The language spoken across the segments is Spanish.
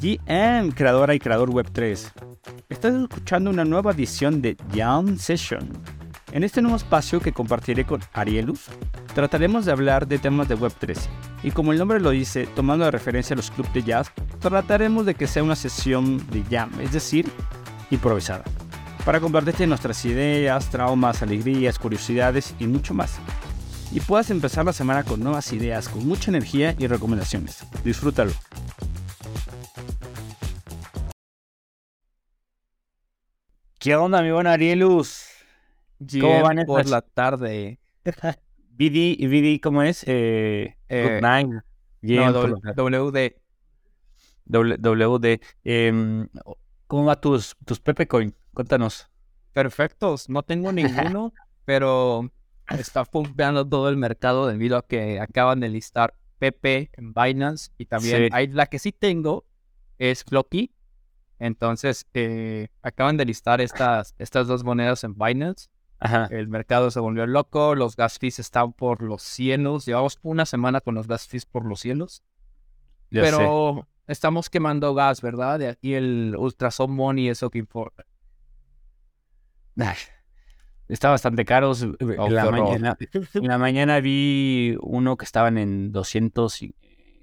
GM, creadora y creador Web3. Estás escuchando una nueva edición de Jam Session. En este nuevo espacio que compartiré con Arielus, trataremos de hablar de temas de Web3. Y como el nombre lo dice, tomando de referencia a los clubes de jazz, trataremos de que sea una sesión de jam, es decir, improvisada, para compartirte nuestras ideas, traumas, alegrías, curiosidades y mucho más. Y puedas empezar la semana con nuevas ideas, con mucha energía y recomendaciones. Disfrútalo. ¿Qué onda, mi buen Arielus? ¿Cómo van por la tarde? BD, BD ¿cómo es? Eh, eh, Nine. no, WD. WD. Em, ¿Cómo va tus, tus Pepe Coin? Cuéntanos. Perfectos. No tengo ninguno, pero está pumpeando todo el mercado debido a que acaban de listar Pepe en Binance y también hay, la que sí tengo es Flocky entonces, eh, acaban de listar estas, estas dos monedas en Binance. El mercado se volvió loco, los gas fees están por los cielos. Llevamos una semana con los gas fees por los cielos. pero estamos quemando gas, ¿verdad? De aquí el Ultrason Money, eso que importa. está bastante caro. en, la mañana, en, la mañana, vi uno que estaban en 200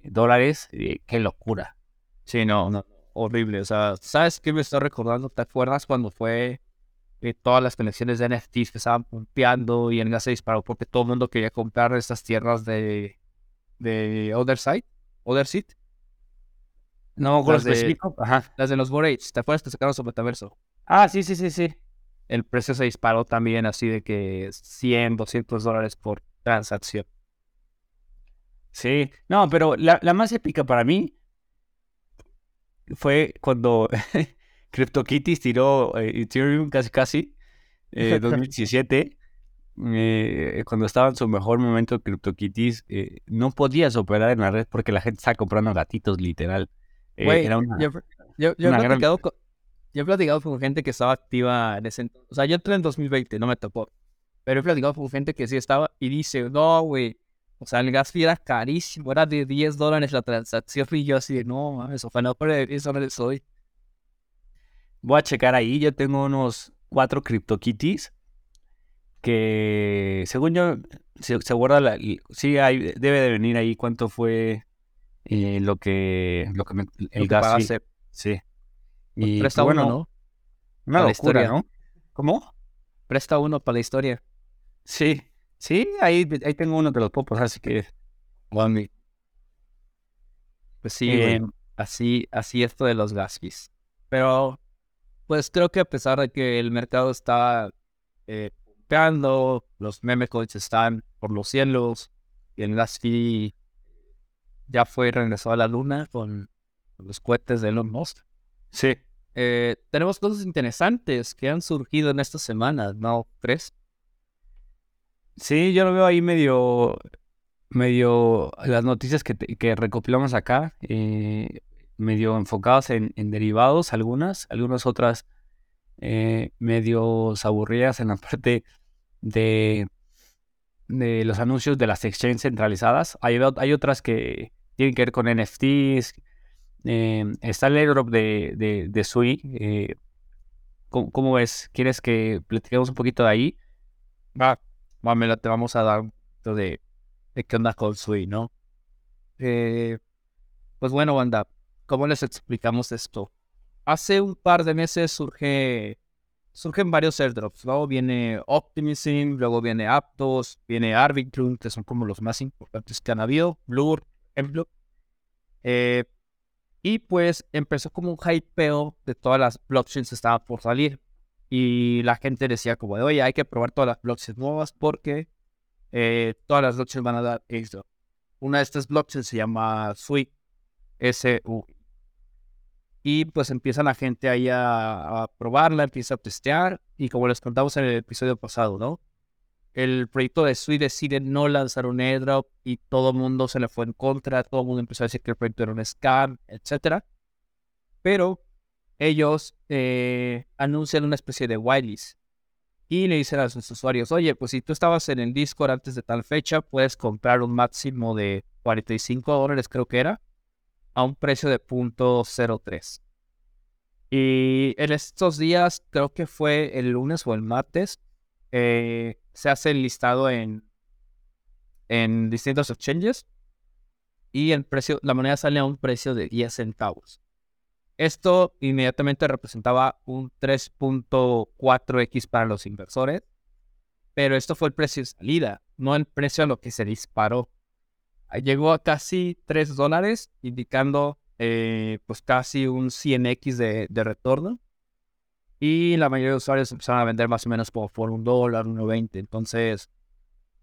dólares. qué locura. Sí, no, no horrible. O sea, ¿sabes qué me está recordando? ¿Te acuerdas cuando fue eh, todas las conexiones de NFTs que estaban pumpeando y el gas se disparó porque todo el mundo quería comprar estas tierras de, de Other Side? Other Seed. No, con las de, Ajá. Las de los Borates. ¿Te acuerdas que sacaron su metaverso? Ah, sí, sí, sí, sí. El precio se disparó también así de que 100, 200 dólares por transacción. Sí, no, pero la, la más épica para mí fue cuando CryptoKitties tiró eh, Ethereum casi casi, eh, 2017. Eh, cuando estaba en su mejor momento CryptoKitties, eh, no podías operar en la red porque la gente estaba comprando gatitos, literal. Eh, era una, yo, yo, yo, he platicado con, yo, he platicado con, gente que estaba activa en ese entonces. O sea, yo entré en 2020, no me tocó. Pero he platicado con gente que sí estaba y dice, no, güey, o sea, el gas era carísimo, era de 10 dólares la transacción y yo así de, no, mames, o sea, no, 10 dólares hoy. Voy a checar ahí, yo tengo unos cuatro CryptoKitties que según yo se, guarda la, sí hay, debe de venir ahí cuánto fue eh, lo que lo que me, el gas fee. sí. Pues y presta pues, uno no una locura ¿no? cómo presta uno para la historia. Sí Sí, ahí, ahí tengo uno de los popos, así que. Pues sí, eh, así, así esto de los gaspis. Pero, pues creo que a pesar de que el mercado está eh, los meme coins están por los cielos, y el gas ya fue regresado a la luna con, los cohetes de Elon Musk. Sí. Eh, tenemos cosas interesantes que han surgido en estas semanas, ¿no crees? Sí, yo lo veo ahí medio, medio las noticias que, que recopilamos acá, eh, medio enfocadas en, derivados, algunas, algunas otras eh, medio aburridas en la parte de, de los anuncios de las exchanges centralizadas. Hay, otras que tienen que ver con NFTs. Eh, está el airdrop de, de, de Sui. Eh, ¿cómo, ¿cómo, ves? ¿Quieres que platiquemos un poquito de ahí? Va te vamos a dar de, de qué onda con Sui, ¿no? Eh, pues bueno, banda, ¿cómo les explicamos esto? Hace un par de meses surge, surgen varios airdrops. Luego viene Optimism, luego viene Aptos, viene Arbitrum, que son como los más importantes que han habido. Blur, ejemplo. Eh, y pues empezó como un hypeo de todas las blockchains que estaban por salir. Y la gente decía como de, oye, hay que probar todas las blockchains nuevas porque eh, todas las blockchains van a dar esto. Una de estas blockchains se llama SUI, S-U. Y pues empieza la gente ahí a, probarla, empieza a testear. Y como les contamos en el episodio pasado, ¿no? El proyecto de SUI decide no lanzar un airdrop y todo el mundo se le fue en contra. Todo el mundo empezó a decir que el proyecto era un scam, etc. Pero ellos eh, anuncian una especie de whitelist y le dicen a sus usuarios, oye, pues si tú estabas en el Discord antes de tal fecha, puedes comprar un máximo de 45 dólares, creo que era, a un precio de .03. Y en estos días, creo que fue el lunes o el martes, eh, se hace el listado en, en distintos exchanges y el precio, la moneda sale a un precio de 10 centavos. Esto inmediatamente representaba un 3.4x para los inversores, pero esto fue el precio de salida, no el precio a lo que se disparó. Llegó a casi 3 dólares, indicando eh, pues casi un 100x de, de, retorno. Y la mayoría de usuarios empezaron a vender más o menos por, por un dólar, 1.20. Entonces,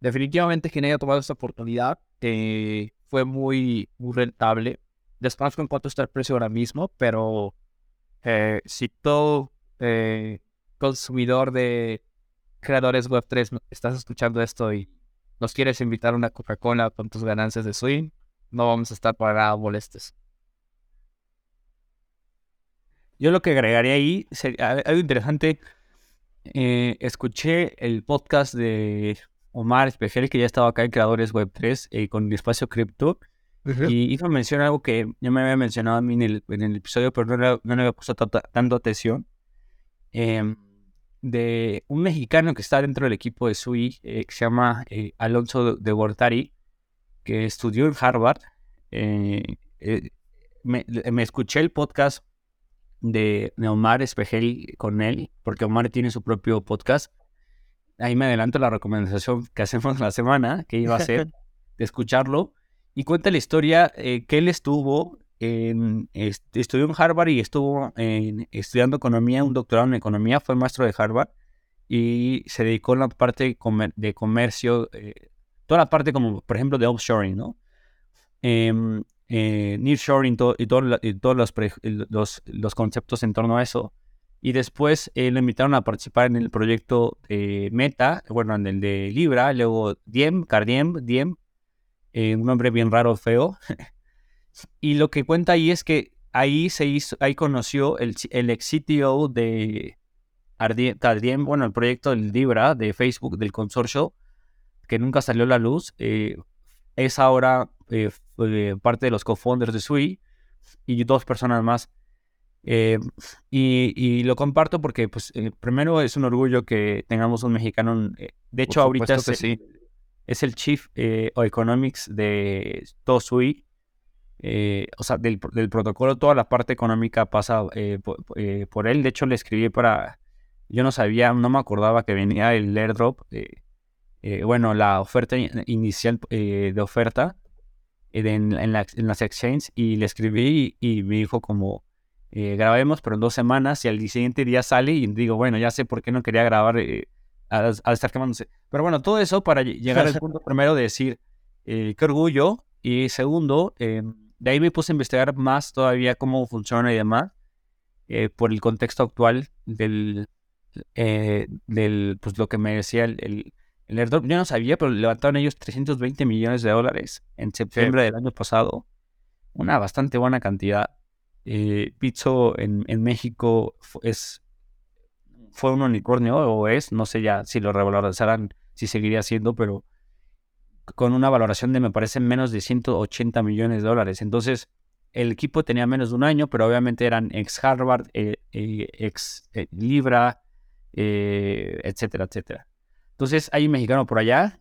definitivamente quien haya tomado esta oportunidad eh, fue muy, muy rentable Desconozco en cuánto está el precio ahora mismo, pero eh, si todo eh, consumidor de creadores Web3 estás escuchando esto y nos quieres invitar a una Coca-Cola con tus ganancias de swing, no vamos a estar para molestes. Yo lo que agregaría ahí, sería, algo interesante, eh, escuché el podcast de Omar Espejel, que ya estaba acá en Creadores Web3 con el espacio cripto, y hizo mención algo que ya me había mencionado a mí en el, en el episodio, pero no le, no había puesto tanto atención. Em, de un mexicano que está dentro del equipo de SUI, eh, que se llama eh, Alonso de Gortari, que estudió en Harvard. Eh, me, me, escuché el podcast de, de Omar Espejel con él, porque Omar tiene su propio podcast. Ahí me adelanto la recomendación que hacemos la semana, que iba a ser de escucharlo y cuenta la historia eh, que él estuvo, en, estudió en Harvard y estuvo estudiando economía, un doctorado en economía, fue maestro de Harvard y se dedicó a la parte de comercio, eh, toda la parte como, por ejemplo, de offshoring, ¿no? Em, eh, nearshoring y, todos los, conceptos en torno a eso. Y después lo invitaron a participar en el proyecto Meta, bueno, en el de Libra, luego Diem, Cardiem, Diem, eh, un nombre bien raro, feo. y lo que cuenta ahí es que ahí se hizo, ahí conoció el, el ex CTO de Ardien, bueno, el proyecto del Libra de Facebook, del consorcio, que nunca salió a la luz. Eh, es ahora eh, parte de los co-founders de Sui y dos personas más. y, lo comparto porque, pues, primero es un orgullo que tengamos un mexicano. de hecho, ahorita sí es el Chief eh, Economics de Tosui. Eh, o sea, del, protocolo, toda la parte económica pasa eh, por, él. De hecho, le escribí para. Yo no sabía, no me acordaba que venía el airdrop. bueno, la oferta inicial de oferta en, en, las exchanges. Y le escribí y, me dijo como. grabemos, pero en dos semanas. Y al siguiente día sale y digo, bueno, ya sé por qué no quería grabar al, estar quemándose. Pero bueno, todo eso para llegar al punto primero de decir eh, qué orgullo y segundo, eh, de ahí me puse a investigar más todavía cómo funciona y demás eh, por el contexto actual del, del pues lo que me decía el, el, airdrop. Yo no sabía, pero levantaron ellos 320 millones de dólares en septiembre del año pasado. Una bastante buena cantidad. Pizzo en, en México es fue un unicornio o es, no sé ya si lo revalorizarán, si seguiría siendo, pero con una valoración de, me parece, menos de 180 millones de dólares. Entonces, el equipo tenía menos de un año, pero obviamente eran ex Harvard, eh, eh, ex eh, Libra, etcétera, etcétera. Entonces, hay un mexicano por allá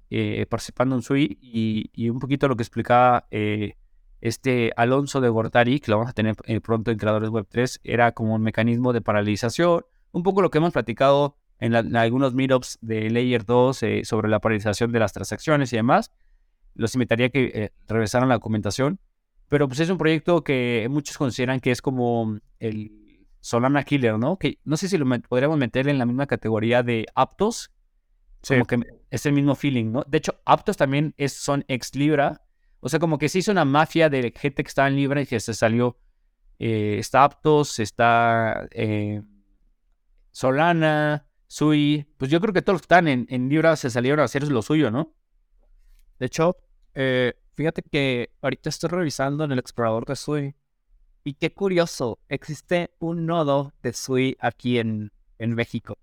participando en SUI y, y, un poquito lo que explicaba este Alonso de Gortari, que lo vamos a tener pronto en Creadores Web 3, era como un mecanismo de paralización un poco lo que hemos platicado en, algunos meetups de Layer 2 eh, sobre la paralización de las transacciones y demás. Los invitaría a que eh, regresaran la documentación. Pero pues es un proyecto que muchos consideran que es como el Solana Killer, ¿no? Que no sé si lo podríamos meter en la misma categoría de Aptos. Como que es el mismo feeling, ¿no? De hecho, Aptos también es, son ex Libra. O sea, como que se hizo una mafia de gente que estaba en Libra y que se salió. Eh, está Aptos, está Solana, Sui, pues yo creo que todos los que están en, en Libra se salieron a hacer lo suyo, ¿no? De hecho, eh, fíjate que ahorita estoy revisando en el explorador de Sui. Y qué curioso, existe un nodo de Sui aquí en, en México.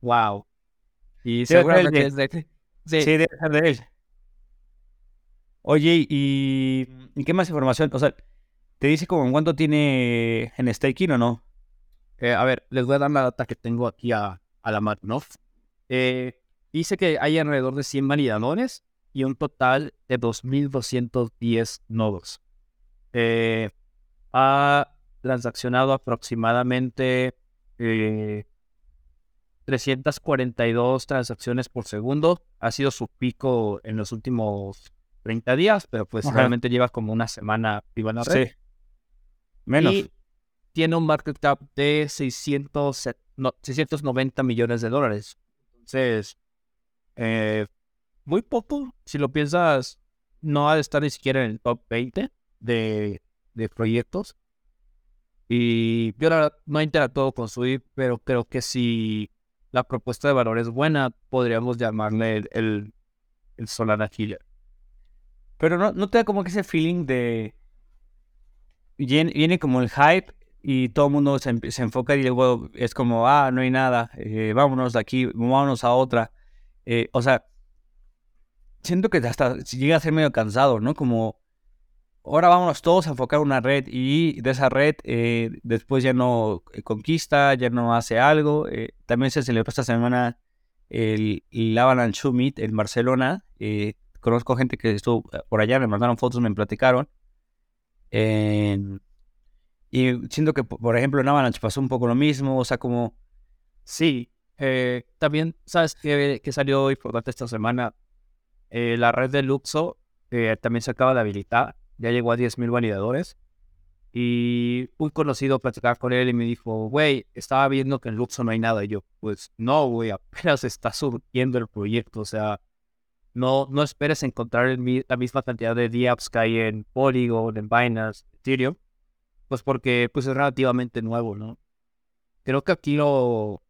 Wow. Y seguramente es de... Sí, sí debe ser de él. Oye, y ¿Y qué más información? O sea, ¿te dice como en cuánto tiene en staking o no? Eh, a ver, les voy a dar la data que tengo aquí a, a la mano, ¿no? Eh, dice que hay alrededor de 100 validadores y un total de 2.210 nodos. Eh, ha transaccionado aproximadamente 342 transacciones por segundo. Ha sido su pico en los últimos 30 días, pero pues realmente lleva como una semana viva la red. Sí. Menos. Y tiene un market cap de 600, 690 millones de dólares. Entonces, eh, muy poco. Si lo piensas, no ha de estar ni siquiera en el top 20 de, de proyectos. Y yo la no he interactuado con Sui, pero creo que si la propuesta de valor es buena, podríamos llamarle el, el, el Solana Killer. Pero no, no te da como que ese feeling de. Viene, como el hype y todo el mundo se, enfoca y luego es como, ah, no hay nada, eh, vámonos de aquí, vámonos a otra. Eh, o sea, siento que hasta llega a ser medio cansado, ¿no? Como, ahora vámonos todos a enfocar una red y de esa red eh, después ya no conquista, ya no hace algo. también se celebró esta semana el, el Avalanche Summit en Barcelona conozco gente que estuvo eh, por allá, me mandaron fotos, me platicaron. Y siento que, por ejemplo, en Avalanche pasó un poco lo mismo, o sea, como... Sí, eh, también, ¿sabes qué, que salió importante esta semana? Eh, la red de Luxo también se acaba de habilitar, ya llegó a 10.000 validadores. Y un conocido platicar con él y me dijo, güey, estaba viendo que en Luxo no hay nada. Y yo, pues no, güey, apenas está surgiendo el proyecto. O sea, no, no esperes encontrar la misma cantidad de DApps que hay en Polygon, en Binance, Ethereum, pues porque pues es relativamente nuevo, ¿no? Creo que aquí lo,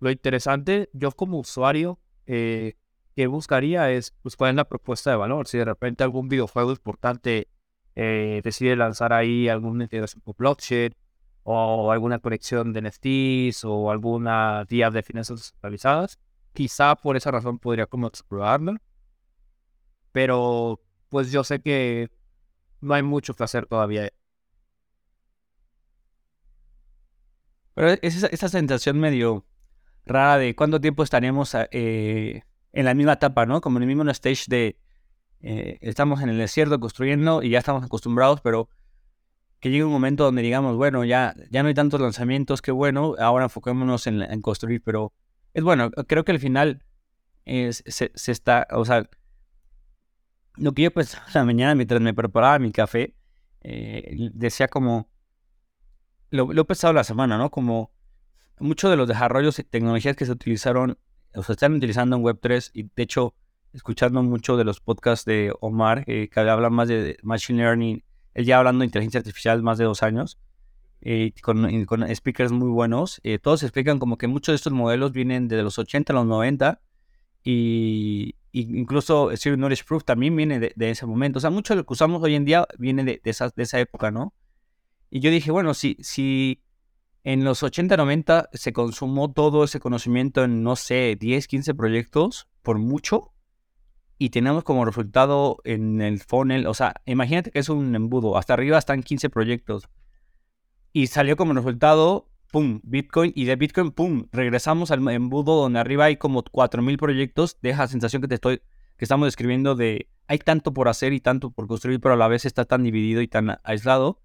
lo interesante, yo como usuario, eh, que buscaría es, pues, cuál es la propuesta de valor. Si de repente algún videojuego importante eh, decide lanzar ahí alguna integración con blockchain, o alguna conexión de NFTs, o alguna DApp de finanzas descentralizadas, quizá por esa razón podría como explorarlo pero pues yo sé que no hay mucho que hacer todavía. Pero es esa, sensación medio rara de cuánto tiempo estaremos eh, en la misma etapa, ¿no? Como en el mismo stage de eh, estamos en el desierto construyendo y ya estamos acostumbrados, pero que llegue un momento donde digamos, bueno, ya, ya no hay tantos lanzamientos, qué bueno, ahora enfoquémonos en, en construir, pero es bueno, creo que al final se, se, está, o sea, lo que yo pensaba la mañana mientras me preparaba mi café, eh, decía como, lo, he pensado la semana, ¿no? Como muchos de los desarrollos y tecnologías que se utilizaron, o se están utilizando en Web3, y de hecho, escuchando mucho de los podcasts de Omar, eh, que habla más de Machine Learning, él ya hablando de inteligencia artificial más de dos años, eh, con, speakers muy buenos, todos explican como que muchos de estos modelos vienen de los 80 a los 90, y, incluso Zero Knowledge Proof también viene de, ese momento. O sea, mucho de lo que usamos hoy en día viene de, esa, de esa época, ¿no? Y yo dije, bueno, si, si en los 80, 90 se consumó todo ese conocimiento en, no sé, 10, 15 proyectos, por mucho, y tenemos como resultado en el funnel, o sea, imagínate que es un embudo, hasta arriba están 15 proyectos, y salió como resultado pum, Bitcoin, y de Bitcoin, pum, regresamos al embudo donde arriba hay como 4.000 proyectos, deja la sensación que te estoy, que estamos describiendo de, hay tanto por hacer y tanto por construir, pero a la vez está tan dividido y tan aislado,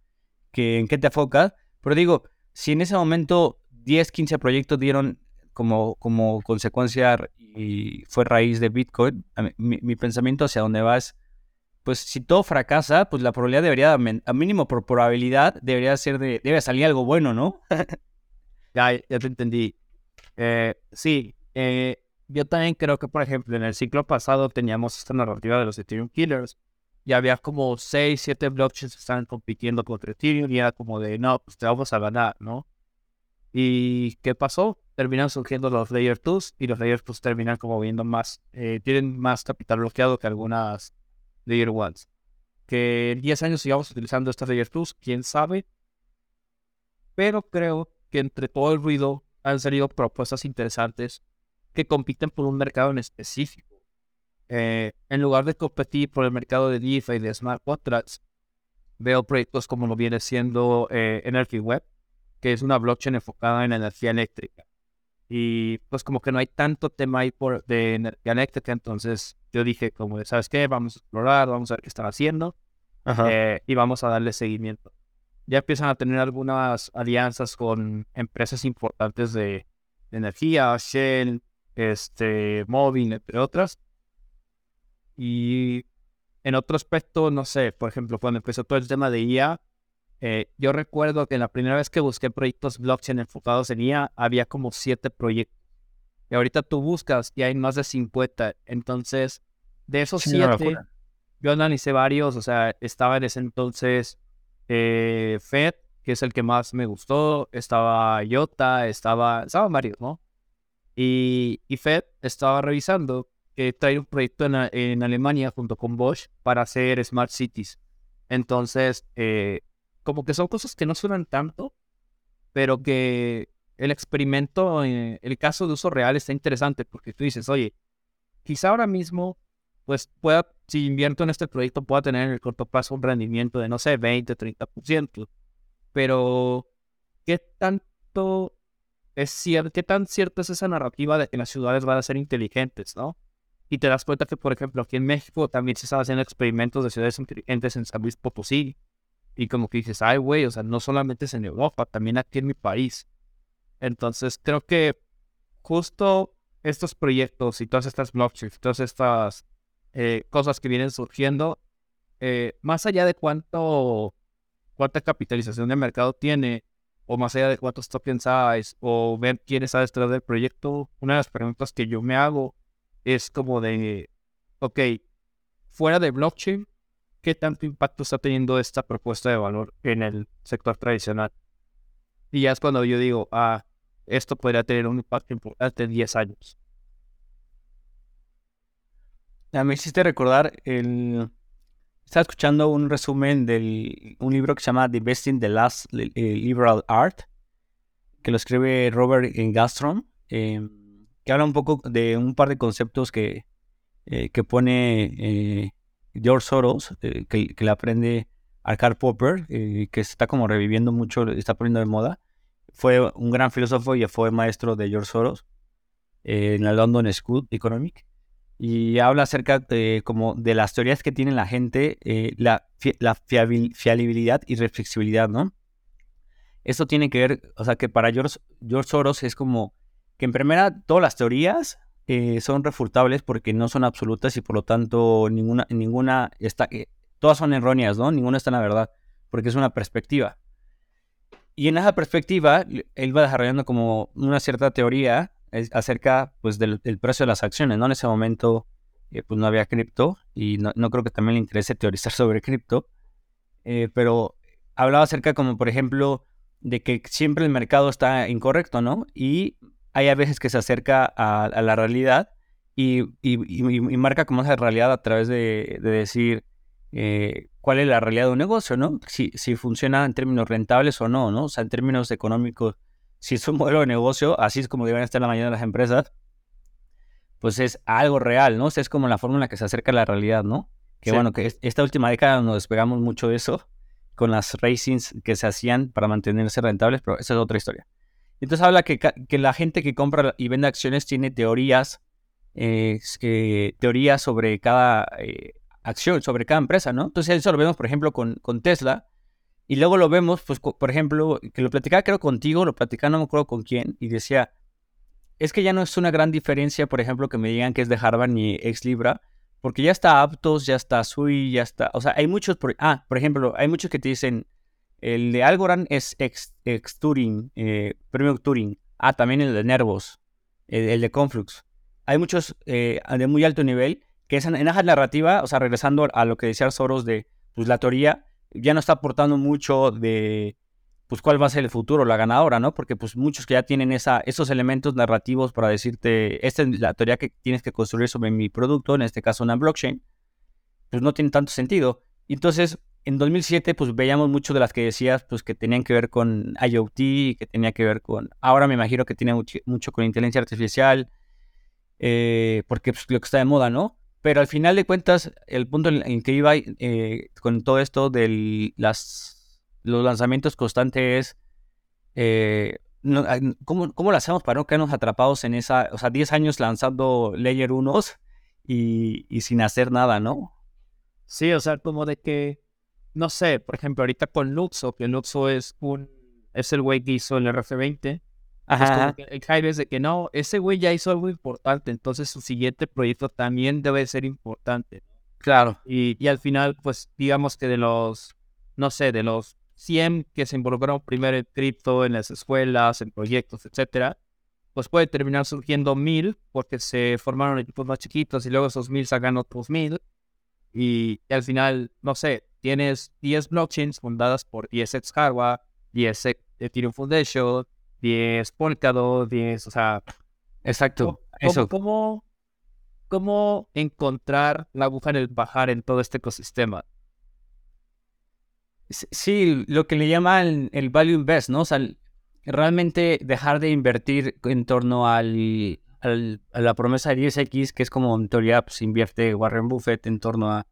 que en qué te enfocas, pero digo, si en ese momento 10, 15 proyectos dieron como, como consecuencia y fue raíz de Bitcoin, mi, pensamiento hacia dónde va es, pues si todo fracasa, pues la probabilidad debería, a mínimo por probabilidad, debería ser de, debe salir algo bueno, ¿no? Ya, ya te entendí. Eh, sí, eh, yo también creo que, por ejemplo, en el ciclo pasado teníamos esta narrativa de los Ethereum Killers y había como 6, 7 blockchains que estaban compitiendo contra Ethereum y era como de, no, pues te vamos a ganar, ¿no? ¿Y qué pasó? Terminan surgiendo los Layer 2 y los Layer 2 terminan como viendo más, eh, tienen más capital bloqueado que algunas Layer 1 Que en 10 años sigamos utilizando estas Layer 2, quién sabe. Pero creo que entre todo el ruido han salido propuestas interesantes que compiten por un mercado en específico. Eh, en lugar de competir por el mercado de DeFi y de smart contracts, veo proyectos como lo viene siendo eh, Energy Web, que es una blockchain enfocada en energía eléctrica. Y pues como que no hay tanto tema ahí por, de energía eléctrica, entonces yo dije como, ¿sabes qué? Vamos a explorar, vamos a ver qué están haciendo eh, y vamos a darle seguimiento. Ya empiezan a tener algunas alianzas con empresas importantes de, energía, Shell, este, Móvil, entre otras. Y en otro aspecto, no sé, por ejemplo, cuando empezó todo el tema de IA, eh, yo recuerdo que la primera vez que busqué proyectos blockchain enfocados en IA, había como siete proyectos. Y ahorita tú buscas y hay más de 50. Entonces, de esos siete, yo analicé varios, o sea, estaba en ese entonces eh, Fed, que es el que más me gustó, estaba IOTA, estaba, estaban varios, ¿no? Y, y Fed estaba revisando que trae un proyecto en, Alemania junto con Bosch para hacer Smart Cities. Entonces, eh, como que son cosas que no suenan tanto, pero que el experimento, eh, el caso de uso real está interesante porque tú dices, oye, quizá ahora mismo, pues pueda, si invierto en este proyecto, pueda tener en el corto plazo un rendimiento de, no sé, 20, 30%. Pero, ¿qué tanto es cierto, qué tan cierto es esa narrativa de que las ciudades van a ser inteligentes, no? Y te das cuenta que, por ejemplo, aquí en México también se están haciendo experimentos de ciudades inteligentes en San Luis Potosí, y como que dices, ay, güey, o sea, no solamente es en Europa, también aquí en mi país. Entonces, creo que justo estos proyectos y todas estas blockchains, todas estas eh, cosas que vienen surgiendo, eh, más allá de cuánto, cuánta capitalización de mercado tiene, o más allá de cuántos tokens hay, o ver quién está detrás del proyecto, una de las preguntas que yo me hago es como de, ok, fuera de blockchain, qué tanto impacto está teniendo esta propuesta de valor en el sector tradicional. Y ya es cuando yo digo, ah, esto podría tener un impacto importante en 10 años. Ya me hiciste recordar el... Estaba escuchando un resumen de un libro que se llama The Best the Last eh, Liberal Art, que lo escribe Robert Gastron, em, que habla un poco de un par de conceptos que, eh, que pone eh, George Soros, eh, que, le aprende a Karl Popper, eh, que está como reviviendo mucho, está poniendo de moda. Fue un gran filósofo y fue maestro de George Soros eh, en la London School Economic. Y habla acerca de, como de las teorías que tiene la gente, la, la fiabilidad y reflexibilidad, ¿no? Esto tiene que ver, o sea, que para George, George Soros es como que en primera todas las teorías eh, son refutables porque no son absolutas y por lo tanto ninguna, ninguna está, eh, todas son erróneas, ¿no? Ninguna está en la verdad, porque es una perspectiva. Y en esa perspectiva, él va desarrollando como una cierta teoría acerca pues, del, precio de las acciones, ¿no? En ese momento, eh, pues no había cripto y no, creo que también le interese teorizar sobre cripto, pero hablaba acerca como, por ejemplo, de que siempre el mercado está incorrecto, ¿no? Y hay a veces que se acerca a, la realidad y, marca como esa realidad a través de, decir eh, cuál es la realidad de un negocio, ¿no? Si, si funciona en términos rentables o no, ¿no? O sea, en términos económicos, si es un modelo de negocio, así es como deben estar la mayoría de las empresas, pues es algo real, ¿no? O sea, es como la forma en la que se acerca a la realidad, ¿no? Que bueno, que esta última década nos despegamos mucho de eso con las racings que se hacían para mantenerse rentables, pero esa es otra historia. Entonces habla que, la gente que compra y vende acciones tiene teorías, eh, teorías sobre cada eh, acción, sobre cada empresa, ¿no? Entonces eso lo vemos, por ejemplo, con, Tesla. Y luego lo vemos, pues, por ejemplo, que lo platicaba creo contigo, lo platicaba no me acuerdo con quién, y decía, es que ya no es una gran diferencia, por ejemplo, que me digan que es de Harvard ni ex Libra, porque ya está Aptos, ya está Sui, ya está, o sea, hay muchos, ah, por ejemplo, hay muchos que te dicen, el de Algorand es ex, Turing, eh, premio Turing. Ah, también el de Nervos, el, de Conflux. Hay muchos eh, de muy alto nivel que en esa narrativa, o sea, regresando a lo que decía Soros de pues, la teoría, ya no está aportando mucho de pues cuál va a ser el futuro, la ganadora, ¿no? Porque pues muchos que ya tienen esa, esos elementos narrativos para decirte, esta es la teoría que tienes que construir sobre mi producto, en este caso una blockchain, pues no tiene tanto sentido. Entonces, en 2007 pues veíamos mucho de las que decías pues que tenían que ver con IoT, que tenía que ver con, ahora me imagino que tiene mucho, con inteligencia artificial, eh, porque pues lo que está de moda, ¿no? pero al final de cuentas, el punto en, que iba eh, con todo esto de las, los lanzamientos constantes es eh, ¿cómo, ¿cómo, lo hacemos para no quedarnos atrapados en esa, o sea, 10 años lanzando Layer 1 y, y sin hacer nada, ¿no? Sí, o sea, como de que, no sé, por ejemplo, ahorita con Luxo, que Luxo es un, es el güey que hizo el RF20. Ajá. el hype es de que no, ese güey ya hizo algo importante, entonces su siguiente proyecto también debe ser importante. Claro. Y, y al final, pues, digamos que de los, no sé, de los 100 que se involucraron primero en cripto, en las escuelas, en proyectos, etcétera, pues puede terminar surgiendo mil porque se formaron equipos más chiquitos y luego esos mil sacan otros mil. Y, al final, no sé, tienes 10 blockchains fundadas por 10 ex hardware, 10 Ethereum Foundation, 10 Polkadot, 10, o sea... Exacto, ¿cómo, eso. ¿cómo, ¿Cómo encontrar la aguja en el bajar en todo este ecosistema? Sí, lo que le llaman el value invest, ¿no? O sea, realmente dejar de invertir en torno al, a la promesa de 10X, que es como en teoría pues, invierte Warren Buffett en torno a,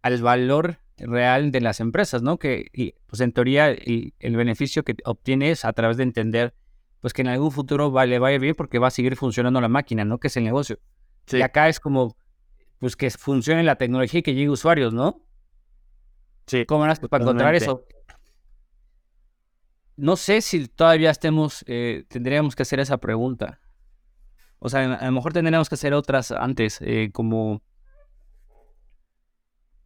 al valor real de las empresas, ¿no? Que pues en teoría el, beneficio que obtienes a través de entender pues que en algún futuro va, le vaya bien porque va a seguir funcionando la máquina, ¿no? Que es el negocio. Y acá es como pues que funcione la tecnología y que llegue usuarios, ¿no? Sí. ¿Cómo harás para encontrar eso? No sé si todavía estemos, eh, tendríamos que hacer esa pregunta. O sea, a lo mejor tendríamos que hacer otras antes, eh, como...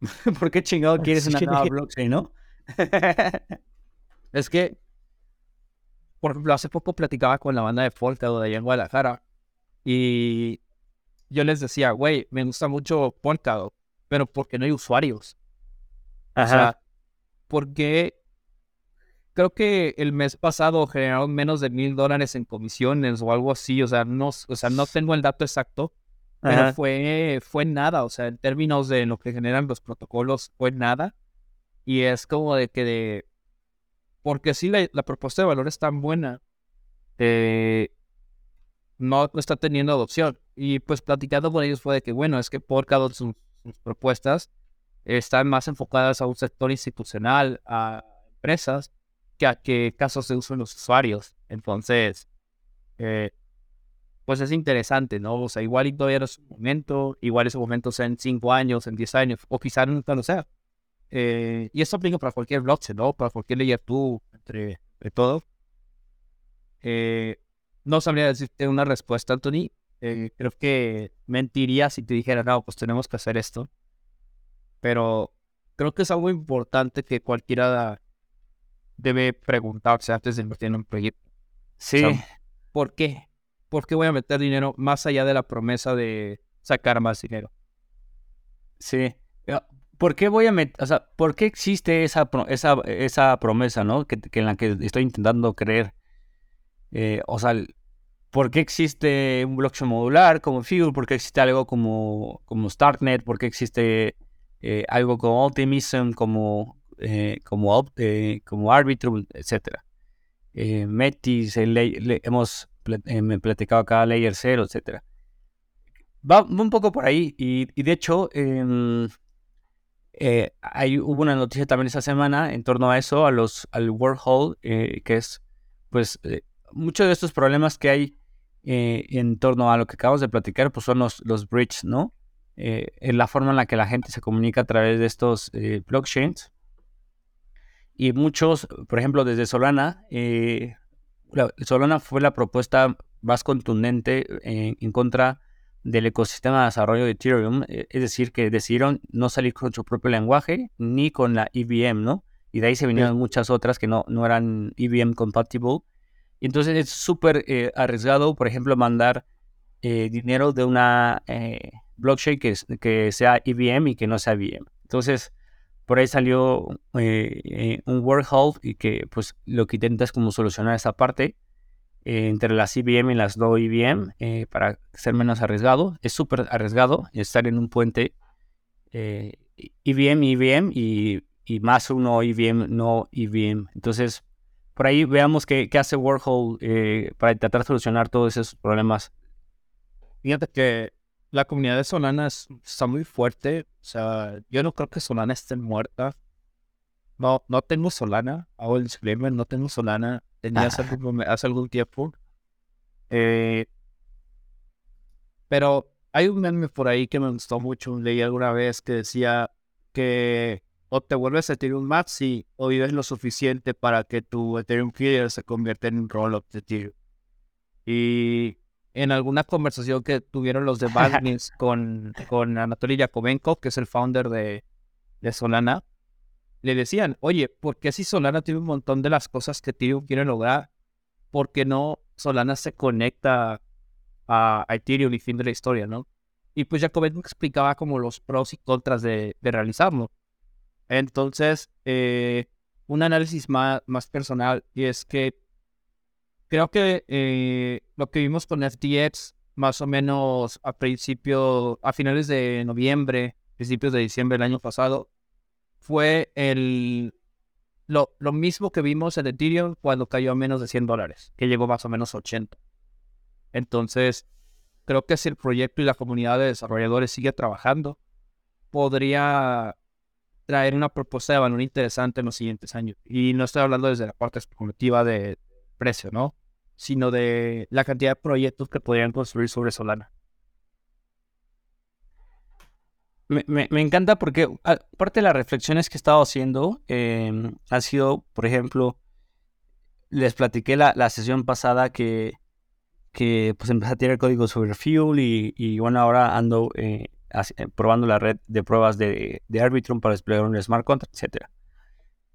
¿Por qué chingado quieres una nueva blockchain, no? es que, por ejemplo, hace poco platicaba con la banda de Polkadot de allá en Guadalajara y yo les decía, güey, me gusta mucho Polkadot, pero porque no hay usuarios. O sea, porque creo que el mes pasado generaron menos de mil dólares en comisiones o algo así. O sea, no, o sea, no tengo el dato exacto, pero fue, fue nada. O sea, en términos de lo que generan los protocolos, fue nada. Y es como de que de. Porque si la, propuesta de valor es tan buena, eh, no, está teniendo adopción. Y pues platicando con ellos fue de que, bueno, es que por cada sus, sus propuestas están más enfocadas a un sector institucional, a empresas, que a qué casos se usan los usuarios. Entonces, eh, pues es interesante, ¿no? O sea, igual y todavía no es un momento, igual ese momento sea en 5 años, en 10 años, o quizás nunca lo sea. Eh, y eso aplica para cualquier blockchain, ¿no? Para cualquier layer 2, entre, entre todo. Eh, no sabría decirte una respuesta, Anthony. creo que mentiría si te dijera, no, pues tenemos que hacer esto pero creo que es algo importante que cualquiera debe preguntarse antes de invertir en un proyecto. Sí. ¿Por qué? ¿Por qué voy a meter dinero más allá de la promesa de sacar más dinero? Sí. ¿Por qué voy a meter, o sea, por qué existe esa, esa, esa promesa, ¿no? Que, en la que estoy intentando creer. Eh, o sea, ¿por qué existe un blockchain modular como Fuel? ¿Por qué existe algo como, como StartNet? ¿Por qué existe eh, algo como Optimism, como, eh, como, eh, como Arbitrum, etc. Metis, hemos platicado acá Layer 0, etc. Va, un poco por ahí y, de hecho em, hay, hubo una noticia también esa semana en torno a eso, a los, al Wormhole, que es pues muchos de estos problemas que hay en torno a lo que acabamos de platicar, pues son los, los bridges, ¿no? eh, en la forma en la que la gente se comunica a través de estos eh, blockchains. Y muchos, por ejemplo, desde Solana, eh, Solana fue la propuesta más contundente en, contra del ecosistema de desarrollo de Ethereum, eh, es decir, que decidieron no salir con su propio lenguaje ni con la EVM, ¿no? Y de ahí se vinieron muchas otras que no, no eran EVM compatible. Y entonces es súper arriesgado, por ejemplo, mandar dinero de una blockchain que, que sea EVM y que no sea EVM. Entonces, por ahí salió eh, eh, un workhold y que pues lo que intenta es como solucionar esa parte eh, entre las EVM y las no EVM para ser menos arriesgado. Es súper arriesgado estar en un puente EVM, EVM y, y, más uno EVM, no EVM. Entonces, por ahí veamos qué, qué hace Warhol para tratar de solucionar todos esos problemas. Fíjate que la comunidad de Solana está muy fuerte. O sea, yo no creo que Solana esté muerta. No, no tengo Solana. Hago el disclaimer, no tengo Solana. Tenía hace, algún, hace algún tiempo. Eh, pero hay un meme por ahí que me gustó mucho. Leí alguna vez que decía que o te vuelves a Ethereum Maxi o vives lo suficiente para que tu Ethereum Clear se convierta en un roll-up de Ethereum. Y en alguna conversación que tuvieron los de Binance con, con Anatoly Yakovenko, que es el founder de, de Solana, le decían, oye, ¿por qué si Solana tiene un montón de las cosas que Ethereum quiere lograr, por qué no Solana se conecta a, Ethereum y fin de la historia, ¿no? Y pues Yakovenko explicaba como los pros y contras de, de realizarlo. Entonces, eh, un análisis más, más personal y es que creo que eh, lo que vimos con FTX más o menos a principio, a finales de noviembre, principios de diciembre del año pasado, fue el, lo, lo mismo que vimos en Ethereum cuando cayó a menos de 100 dólares, que llegó más o menos a 80. Entonces, creo que si el proyecto y la comunidad de desarrolladores sigue trabajando, podría traer una propuesta de valor interesante en los siguientes años. Y no estoy hablando desde la parte especulativa de precio, ¿no? Sino de la cantidad de proyectos que podrían construir sobre Solana. Me, me, encanta porque parte de las reflexiones que he estado haciendo eh, ha sido, por ejemplo, les platiqué la, la sesión pasada que, que pues empecé a tirar código sobre Fuel y, y bueno, ahora ando eh, eh, probando la red de pruebas de, de Arbitrum para desplegar un smart contract, etc.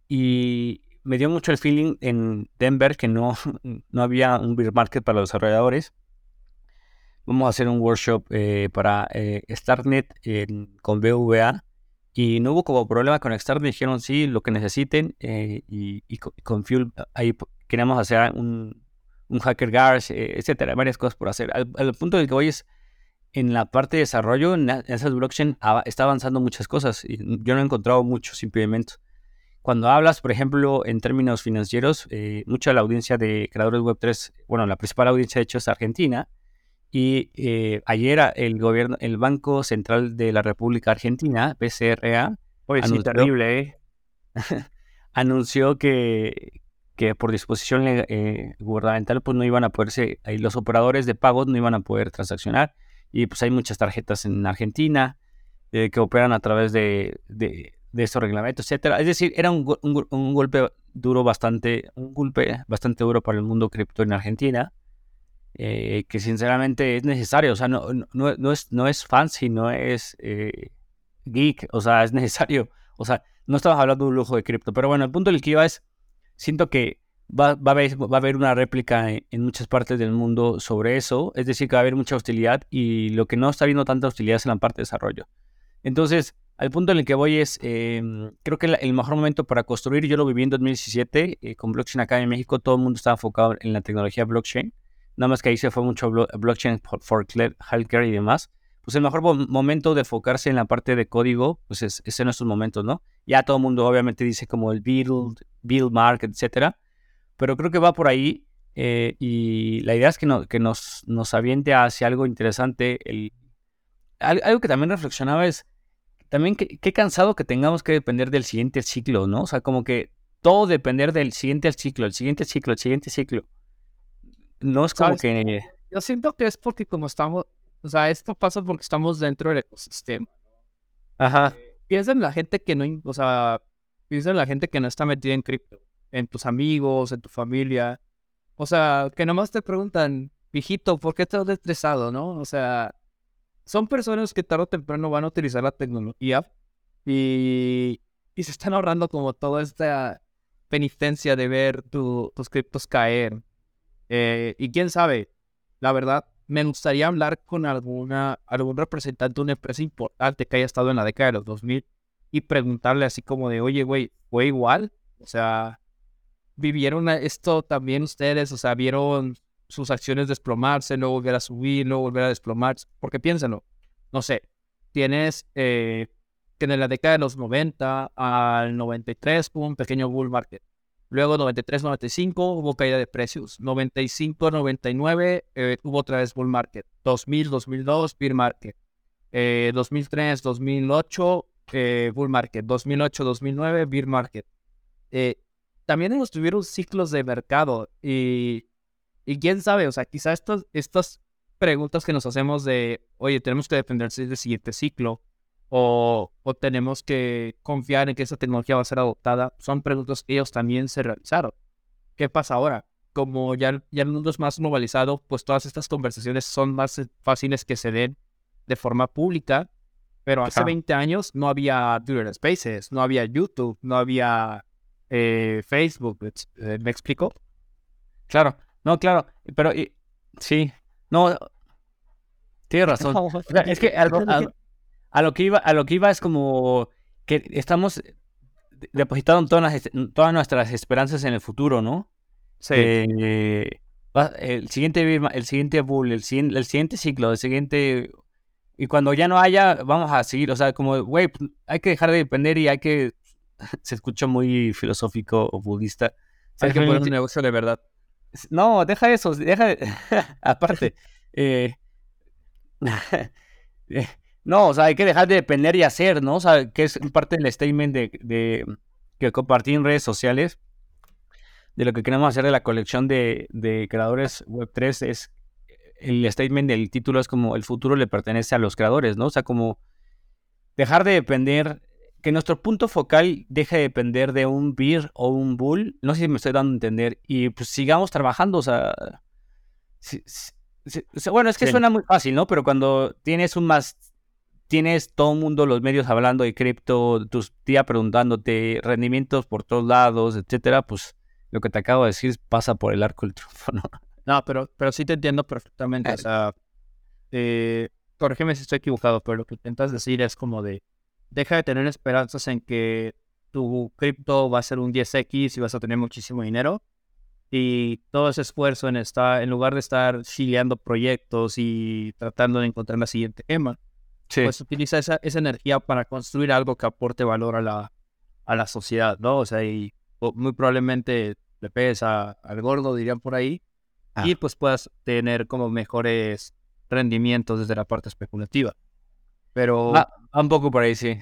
Y me dio mucho el feeling en Denver que no, no había un beer market para los desarrolladores. Vamos a hacer un workshop eh, para eh, Startnet con BVA y no hubo como problema con Startnet. Dijeron sí, lo que necesiten y, con Fuel ahí queríamos hacer un, un hacker guards, etcétera, varias cosas por hacer. Al, al punto del que voy es en la parte de desarrollo, en, esas blockchain está avanzando muchas cosas y yo no he encontrado muchos impedimentos. Cuando hablas, por ejemplo, en términos financieros, eh, mucha de la audiencia de creadores Web3, bueno, la principal audiencia de hecho es Argentina, y eh, ayer el gobierno, el Banco Central de la República Argentina, PCRA, anunció, terrible, ¿eh? anunció que, que por disposición eh, gubernamental pues no iban a poderse, los operadores de pagos no iban a poder transaccionar y pues hay muchas tarjetas en Argentina eh, que operan a través de, de, estos reglamentos, etcétera. Es decir, era un, un, golpe duro bastante, un golpe bastante duro para el mundo cripto en Argentina, eh, que sinceramente es necesario. O sea, no, no, no, es, no es fancy, no es eh, geek, o sea, es necesario. O sea, no estamos hablando de un lujo de cripto, pero bueno, el punto del que iba es, siento que va, va, a haber, una réplica en, muchas partes del mundo sobre eso, es decir, que va a haber mucha hostilidad y lo que no está habiendo tanta hostilidad es en la parte de desarrollo. Entonces, al punto en el que voy es, em, creo que el mejor momento para construir, yo lo viví en 2017 eh, con Blockchain acá en México, todo el mundo estaba enfocado en la tecnología blockchain, nada más que ahí se fue mucho blockchain for healthcare y demás. Pues el mejor momento de enfocarse en la parte de código, pues es, es en estos momentos, ¿no? Ya todo el mundo obviamente dice como el build, build market, etcétera pero creo que va por ahí eh, y la idea es que, que nos, nos aviente hacia algo interesante. El, algo que también reflexionaba es también qué cansado que tengamos que depender del siguiente ciclo, ¿no? O sea, como que todo depender del siguiente ciclo, el siguiente ciclo, el siguiente ciclo. No es como que... Yo siento que es porque como estamos, o sea, esto pasa porque estamos dentro del ecosistema. Ajá. Eh, piensa en la gente que no, o sea, piensa en la gente que no está metida en cripto en tus amigos, en tu familia. O sea, que nomás te preguntan, hijito, ¿por qué estás estresado, no? O sea, son personas que tarde o temprano van a utilizar la tecnología y, y se están ahorrando como toda esta penitencia de ver tus criptos caer. Eh, y quién sabe, la verdad, me gustaría hablar con alguna, algún representante de una empresa importante que haya estado en la década de los 2000 y preguntarle así como de, oye, güey, ¿fue igual? O sea, vivieron esto también ustedes, o sea, vieron sus acciones desplomarse, luego volver a subir, luego volver a desplomarse, porque piénsenlo, no sé, tienes eh, que en la década de los 90 al 93 hubo un pequeño bull market, luego 93-95 hubo caída de precios, 95-99 eh, hubo otra vez bull market, 2000-2002 bear market, 2003, 2008, eh, bull market, 2008, 2009, bear market. Eh, también hemos tuvieron ciclos de mercado y, y quién sabe, o sea, quizá estas, estas preguntas que nos hacemos de, oye, tenemos que depender del siguiente ciclo o, o, tenemos que confiar en que esa tecnología va a ser adoptada, son preguntas que ellos también se realizaron. ¿Qué pasa ahora? Como ya, ya el mundo es más globalizado, pues todas estas conversaciones son más fáciles que se den de forma pública, pero hace 20 años no había Twitter Spaces, no había YouTube, no había eh, Facebook, eh, ¿me explico? Claro, no, claro, pero sí, no, tienes razón. es que a, lo que iba, a lo que iba es como que estamos depositando todas, todas nuestras esperanzas en el futuro, ¿no? Sí. Eh, el siguiente el siguiente bull, el, el siguiente ciclo, el siguiente y cuando ya no haya, vamos a seguir, o sea, como, güey, pues, hay que dejar de depender y hay que se escucha muy filosófico o budista. Hay que poner un negocio de verdad. No, deja eso, deja. Aparte. Eh, no, o sea, hay que dejar de depender y hacer, ¿no? O sea, que es parte del statement de, que compartí en redes sociales. De lo que queremos hacer de la colección de, de creadores Web3 es el statement del título es como el futuro le pertenece a los creadores, ¿no? O sea, como dejar de depender que nuestro punto focal deje de depender de un beer o un bull, no sé si me estoy dando a entender, y pues sigamos trabajando, o sea, bueno, es que suena muy fácil, ¿no? Pero cuando tienes un más, tienes todo el mundo, los medios hablando de cripto, tus tía preguntándote rendimientos por todos lados, etcétera, pues lo que te acabo de decir pasa por el arco del triunfo, ¿no? No, pero, pero sí te entiendo perfectamente, o sea, eh, corrígeme si estoy equivocado, pero lo que intentas decir es como de, deja de tener esperanzas en que tu cripto va a ser un 10x y vas a tener muchísimo dinero. Y todo ese esfuerzo en estar, en lugar de estar chileando proyectos y tratando de encontrar la siguiente gema, pues utiliza esa, esa, energía para construir algo que aporte valor a la, a la sociedad, ¿no? O sea, y muy probablemente le pegues al gordo, dirían por ahí, y ah. pues puedas tener como mejores rendimientos desde la parte especulativa. Pero. Ah, un poco por ahí, sí.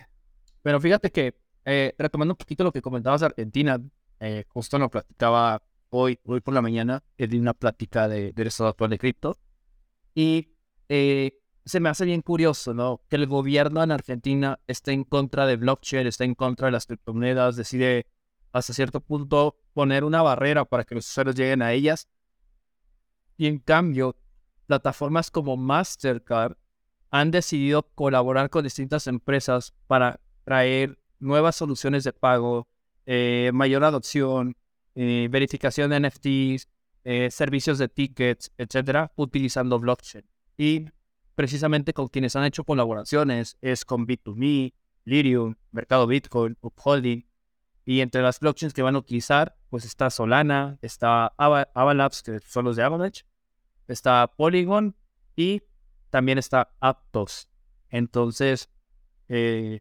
Pero fíjate que, eh, retomando un poquito lo que comentabas Argentina, eh, justo nos platicaba hoy, hoy por la mañana, eh, de una plática de, del estado actual de cripto. Y se me hace bien curioso, ¿no? Que el gobierno en Argentina esté en contra de blockchain, está en contra de las criptomonedas, decide hasta cierto punto poner una barrera para que los usuarios lleguen a ellas. Y en cambio, plataformas como Mastercard han decidido colaborar con distintas empresas para traer nuevas soluciones de pago, eh, mayor adopción, eh, verificación de NFTs, eh, servicios de tickets, etcétera, utilizando blockchain. Y precisamente con quienes han hecho colaboraciones es con Bit2Me, Lirium, Mercado Bitcoin, Upholding. Y entre las blockchains que van a utilizar, pues está Solana, está Avalabs, que son los de Avalanche, está Polygon y también está Aptos. Entonces, eh,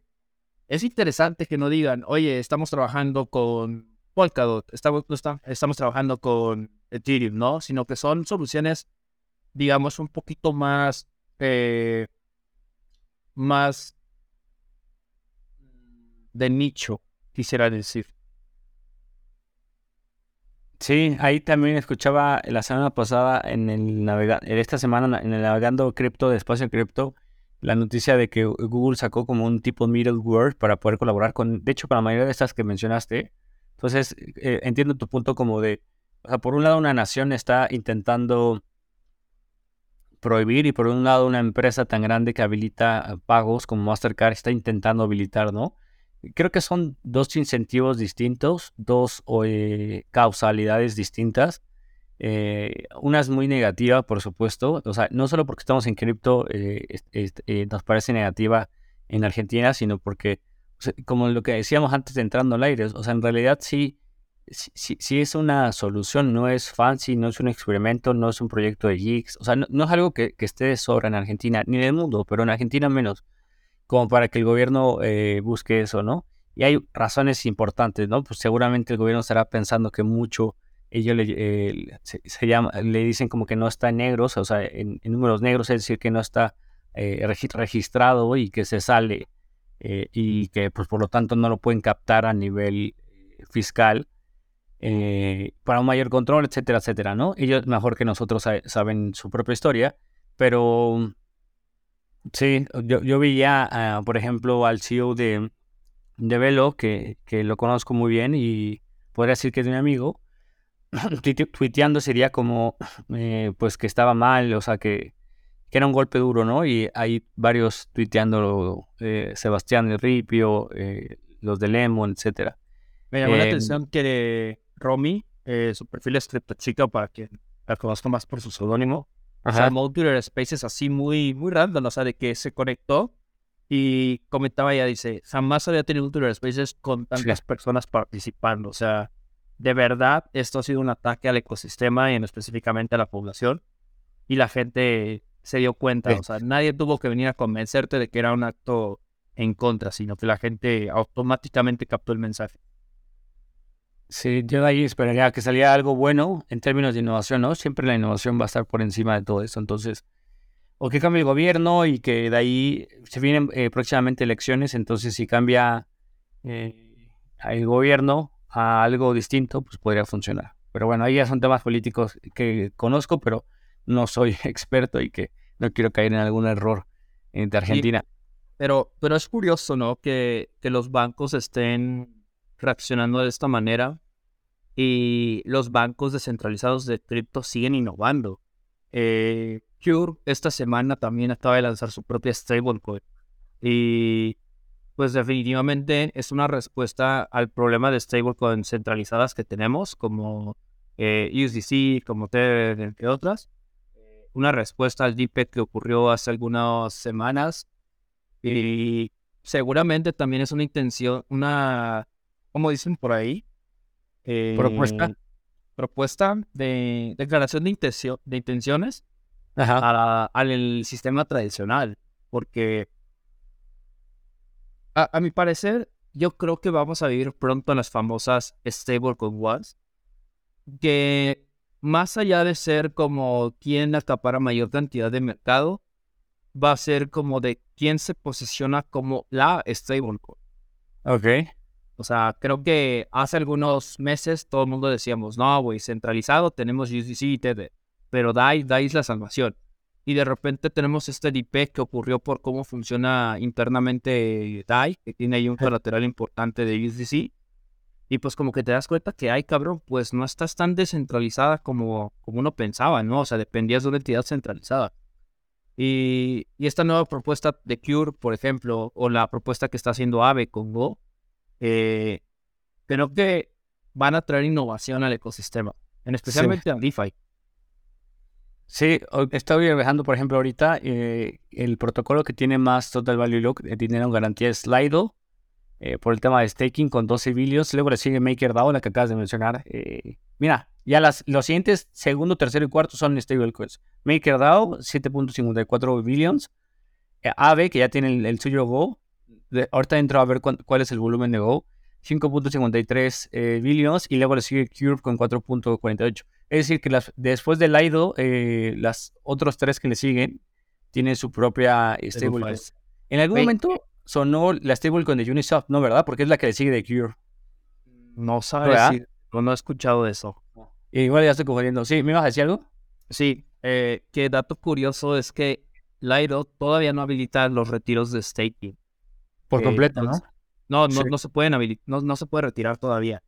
es interesante que no digan, oye, estamos trabajando con Polkadot, estamos, estamos trabajando con Ethereum, ¿no? Sino que son soluciones, digamos, un poquito más, eh, más de nicho, quisiera decir. Sí, ahí también escuchaba la semana pasada en el navegando, esta semana en el navegando cripto de espacio cripto, la noticia de que Google sacó como un tipo middleware para poder colaborar con, de hecho, para la mayoría de estas que mencionaste. Entonces, eh, entiendo tu punto como de, o sea, por un lado una nación está intentando prohibir y por un lado una empresa tan grande que habilita pagos como Mastercard está intentando habilitar, ¿no? Creo que son dos incentivos distintos, dos eh, causalidades distintas. Eh, una es muy negativa, por supuesto. O sea, no solo porque estamos en cripto eh, nos parece negativa en Argentina, sino porque, como lo que decíamos antes de entrando al aire, o sea, en realidad sí, sí, sí, es una solución, no es fancy, no es un experimento, no es un proyecto de geeks. O sea, no, es algo que, que esté de sobra en Argentina, ni en el mundo, pero en Argentina menos como para que el gobierno eh, busque eso, ¿no? Y hay razones importantes, ¿no? Pues seguramente el gobierno estará pensando que mucho ellos le, eh, se, llama, le dicen como que no está en negros, o sea, en, números negros, es decir, que no está eh, registrado y que se sale eh, y que pues por lo tanto no lo pueden captar a nivel fiscal para un mayor control, etcétera, etcétera, ¿no? Ellos mejor que nosotros saben su propia historia, pero sí, yo, yo vi ya, por ejemplo, al CEO de, de Velo, que, que lo conozco muy bien y podría decir que es mi amigo, tuiteando sería como, eh, pues que estaba mal, o sea, que, que, era un golpe duro, ¿no? Y hay varios tuiteando, eh, Sebastián de Ripio, eh, los de Lemon, etcétera. Me llamó la atención que Romy, su perfil es chica para que la conozca más por su seudónimo, o sea, Twitter Spaces así muy, muy random, o sea, de que se conectó y comentaba ya, dice, jamás había tenido Twitter Spaces con tantas personas participando, o sea, de verdad esto ha sido un ataque al ecosistema y en específicamente a la población. Y la gente se dio cuenta, o sea, nadie tuvo que venir a convencerte de que era un acto en contra, sino que la gente automáticamente captó el mensaje. Sí, yo de ahí esperaría que saliera algo bueno en términos de innovación, ¿no? Siempre la innovación va a estar por encima de todo eso, entonces, o que cambie el gobierno y que de ahí se vienen eh, próximamente elecciones, entonces si cambia eh, el gobierno, a algo distinto, pues podría funcionar. Pero bueno, ahí ya son temas políticos que conozco, pero no soy experto y que no quiero caer en algún error de Argentina. pero, pero es curioso, ¿no? Que, que los bancos estén reaccionando de esta manera y los bancos descentralizados de cripto siguen innovando. Eh, Cure esta semana también acaba de lanzar su propia stablecoin y pues definitivamente es una respuesta al problema de stablecoins centralizadas que tenemos, como eh, USDC, como Tether, entre otras. Una respuesta al DPEC que ocurrió hace algunas semanas. Y seguramente también es una intención, una, ¿cómo dicen por ahí? propuesta. Propuesta de declaración de, intención, de intenciones al sistema tradicional. Porque a, mi parecer, yo creo que vamos a vivir pronto en las famosas stablecoin wars, que más allá de ser como quien acapara mayor cantidad de mercado, va a ser como de quién se posiciona como la stablecoin. Ok. O sea, creo que hace algunos meses todo el mundo decíamos, no, güey, centralizado tenemos USDC y TD, pero DAI, DAI es la salvación y de repente tenemos este DP que ocurrió por cómo funciona internamente DAI, que tiene ahí un colateral importante de USDC. Y pues como que te das cuenta que, ay cabrón, pues no estás tan descentralizada como, como uno pensaba, ¿no? O sea, dependías de una entidad centralizada. Y, y esta nueva propuesta de Cure, por ejemplo, o la propuesta que está haciendo Aave con Go, eh, creo que van a traer innovación al ecosistema, en especialmente a DeFi. Sí, estoy viajando, por ejemplo, ahorita eh, el protocolo que tiene más Total Value Lock dinero en garantía es Slido, eh, por el tema de staking con 12 billions. Luego le sigue MakerDAO, la que acabas de mencionar. Eh, mira, ya las, los siguientes, segundo, tercero y cuarto son stablecoins. MakerDAO, 7.54 billions. Aave, que ya tiene el, suyo Go. Ahorita entro a ver cuál es el volumen de Go. 5.53 billions. Y luego le sigue Curve con 4.48. Es decir, que las, después del Lido, eh, las otros tres que le siguen tienen su propia stablecoin. En algún momento sonó la stablecoin de Uniswap, ¿no? ¿Verdad? Porque es la que le sigue de Cure. No sabes, no he escuchado de eso. igual ya estoy cogiendo. Sí, ¿me ibas a decir algo? Sí, eh, que dato curioso es que Lido todavía no habilita los retiros de staking. Por completo, ¿no? No, no, no se pueden no, no se puede retirar todavía.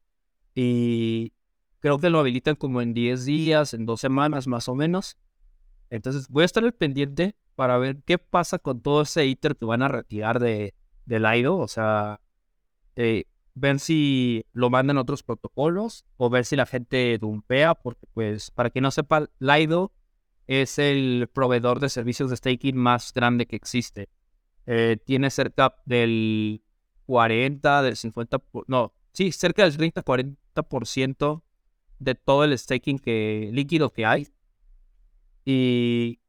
Y Creo que lo habilitan como en 10 días, en dos semanas más o menos. Entonces voy a estar al pendiente para ver qué pasa con todo ese ITER que van a retirar de, del IDO. O sea, eh, ver si lo mandan otros protocolos o ver si la gente dumpea, porque pues para que no sepa, Lido es el proveedor de servicios de staking más grande que existe. Eh, tiene cerca del 40, del 50, no, sí, cerca del 30-40% de todo el staking que, líquido que hay. Y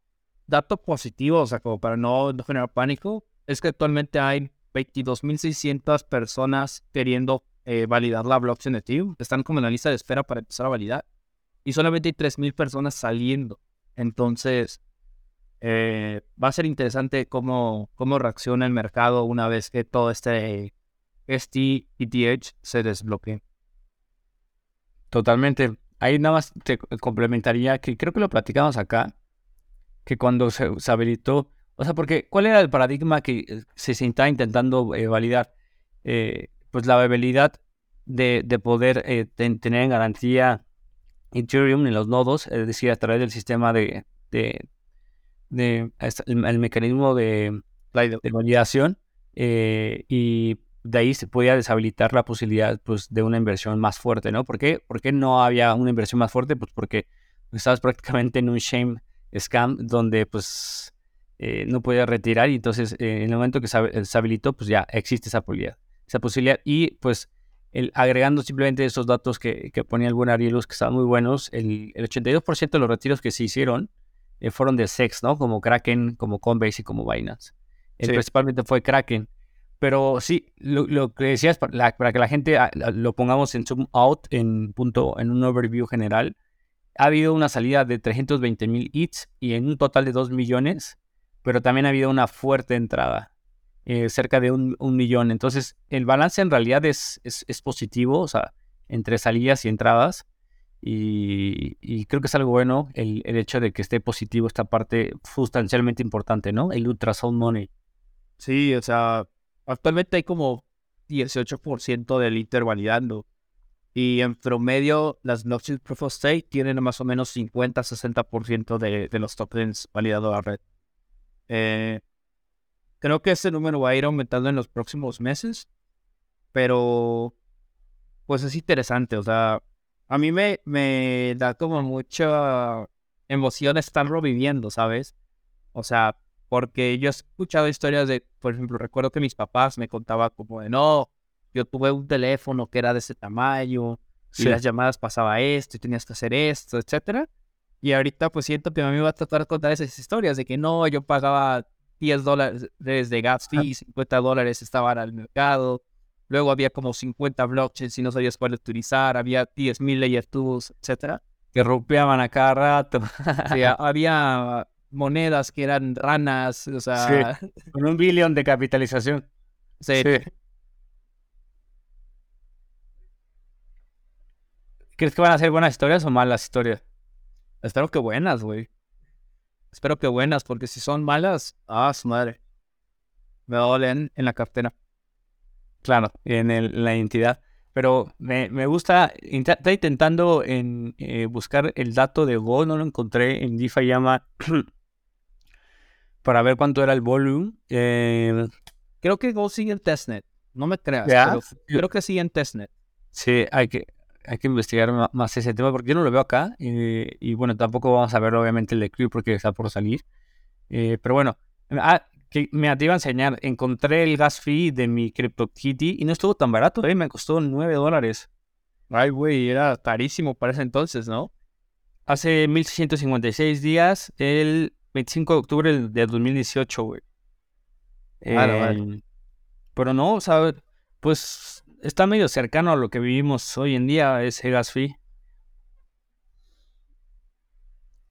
dato positivo, o sea, como para no, generar pánico, es que actualmente hay 22.600 personas queriendo eh, validar la blockchain de Ethereum. Están como en la lista de espera para empezar a validar. Y solamente hay 3.000 personas saliendo. Entonces, Eh, va a ser interesante cómo, cómo reacciona el mercado una vez que todo este ST ETH se desbloquee. Totalmente. Ahí nada más te complementaría que creo que lo platicamos acá, que cuando se, habilitó, o sea, porque ¿cuál era el paradigma que eh, se, se está intentando eh, validar? Pues la habilidad de, de poder tener en garantía Ethereum en los nodos, es decir, a través del sistema de, de el, mecanismo de, de validación y de ahí se podía deshabilitar la posibilidad pues, de una inversión más fuerte, ¿no? ¿Por qué? ¿Por qué no había una inversión más fuerte? Pues porque estabas prácticamente en un shame scam donde pues eh, no podías retirar y entonces eh, en el momento que se, habilitó pues ya existe esa posibilidad. Esa posibilidad y pues el, agregando simplemente esos datos que, que ponía el buen Arielus que estaban muy buenos, el, el 82% de los retiros que se hicieron eh, fueron de SEX, ¿no? Como Kraken, como Coinbase y como Binance. Principalmente fue Kraken. Pero sí, lo, que decías, para, para, que la gente ah, lo pongamos en zoom out, en, punto, en un overview general, ha habido una salida de 320 mil hits y en un total de 2 millones, pero también ha habido una fuerte entrada, eh, cerca de un, millón. Entonces, el balance en realidad es, es, positivo, o sea, entre salidas y entradas. Y, creo que es algo bueno el, el, hecho de que esté positivo esta parte sustancialmente importante, ¿no? El ultrasound money. Sí, o sea, Actualmente hay como 18% del ITER validando. Y en promedio, las blockchains Proof of Stake tienen más o menos 50-60% de, de los tokens validados a la red. Eh, creo que ese número va a ir aumentando en los próximos meses. Pero, pues es interesante. O sea, a mí me, me da como mucha emoción estarlo viviendo, ¿sabes? O sea, porque yo he escuchado historias de, por ejemplo, recuerdo que mis papás me contaban como de, no, yo tuve un teléfono que era de ese tamaño, y las llamadas pasaba esto, y tenías que hacer esto, etcétera. Y ahorita pues siento que a mí me va a tratar de contar esas historias de que no, yo pagaba 10 dólares de gas fee, 50 dólares estaban al mercado, luego había como 50 blockchains y no sabías cuál utilizar, había 10.000 layer tools, etcétera. Que rompeaban a cada rato. sí, había monedas que eran ranas, o sea... con un billón de capitalización. Sí. ¿Crees que van a ser buenas historias o malas historias? Espero que buenas, güey. Espero que buenas, porque si son malas, ah, su madre. Me dolen en la cartera. Claro, en, el, la entidad. Pero me, me gusta, está intentando en, eh, buscar el dato de Go, no lo encontré en DeFi llama para ver cuánto era el volumen. Eh, creo que Go sigue en testnet. No me creas, pero creo que sigue en testnet. Sí, hay que, hay que investigar más ese tema porque yo no lo veo acá. y bueno, tampoco vamos a ver obviamente el de Crew porque está por salir. Eh, pero bueno, ah, que me te iba a enseñar. Encontré el gas fee de mi CryptoKitty y no estuvo tan barato, ¿eh? me costó 9 dólares. Ay, güey, era carísimo para ese entonces, ¿no? Hace 1656 días, el 25 de octubre de 2018, güey. Eh, pero no, o sea, pues está medio cercano a lo que vivimos hoy en día, ese gas fee.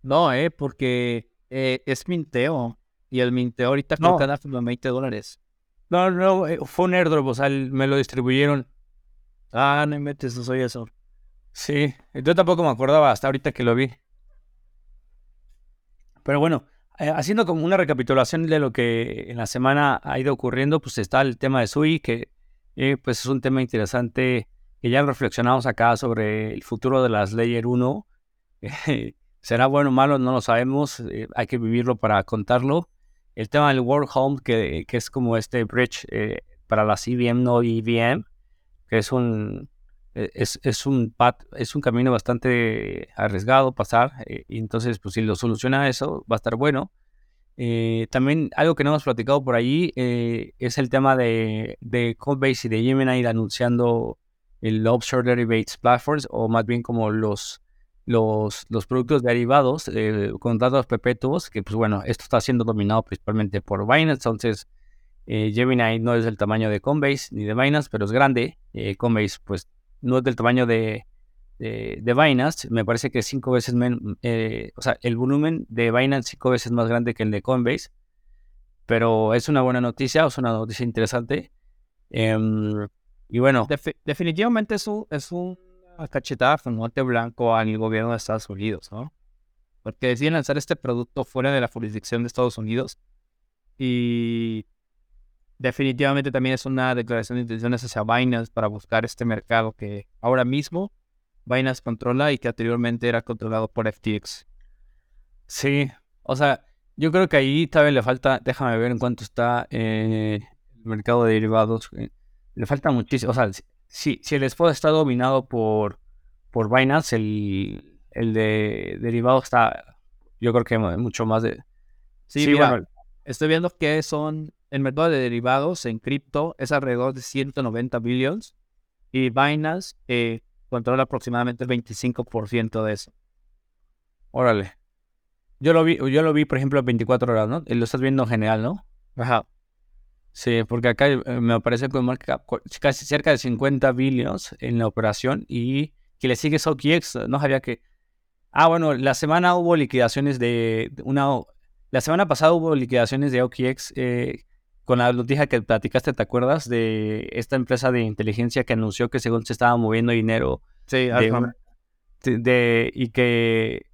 No, eh, porque eh, es minteo. Y el minteo ahorita no. creo que 20 dólares. No, no, eh, fue un airdrop, o sea, me lo distribuyeron. Ah, no me metes, no soy eso. Sí, yo tampoco me acordaba hasta ahorita que lo vi. Pero bueno, eh, haciendo como una recapitulación de lo que en la semana ha ido ocurriendo, pues está el tema de Sui, que eh, pues es un tema interesante que ya reflexionamos acá sobre el futuro de las Layer 1. ¿Será bueno o malo? No lo sabemos, hay que vivirlo para contarlo. El tema del World Home, que, que es como este bridge para la CVM no EVM, que es un, es, es, un es un camino bastante arriesgado pasar, y entonces pues si lo soluciona eso va a estar bueno. Eh, también algo que no hemos platicado por eh, es el tema de, de Codebase y de Gemini anunciando el Offshore Derivates Platforms, o más bien como los, los, los productos derivados eh, con datos perpetuos, que pues bueno, esto está siendo dominado principalmente por Binance, entonces Gemini no es del tamaño de Coinbase ni de Binance, pero es grande. Coinbase pues no es del tamaño de, de, de Binance, me parece que cinco veces menos, eh, o sea, el volumen de Binance cinco veces más grande que el de Coinbase, pero es una buena noticia, es una noticia interesante. Em, y bueno. definitivamente es, un, es una cachetada con guante blanco al gobierno de Estados Unidos, ¿no? Porque deciden lanzar este producto fuera de la jurisdicción de Estados Unidos y definitivamente también es una declaración de intenciones hacia Binance para buscar este mercado que ahora mismo Binance controla y que anteriormente era controlado por FTX. Sí, o sea, yo creo que ahí también le falta, déjame ver en cuánto está eh, el mercado de derivados. Eh, le falta muchísimo, o sea, si, si el spot está dominado por, por Binance, el, el de derivados está, yo creo que mucho más de... Sí, bueno, estoy viendo que son, el mercado de derivados en cripto es alrededor de 190 billones y Binance eh, controla aproximadamente el 25% de eso. Órale. Yo lo vi, yo lo vi, por ejemplo, 24 horas, ¿no? Lo estás viendo en general, ¿no? Ajá. Sí, porque acá eh, me aparece con marca casi cerca de 50 billones en la operación y que le sigue OKX, no sabía que... Ah, bueno, la semana hubo liquidaciones de una... La semana pasada hubo liquidaciones de OKX eh, con la noticia que platicaste, ¿te acuerdas? De esta empresa de inteligencia que anunció que según se estaba moviendo dinero. Sí, de, y que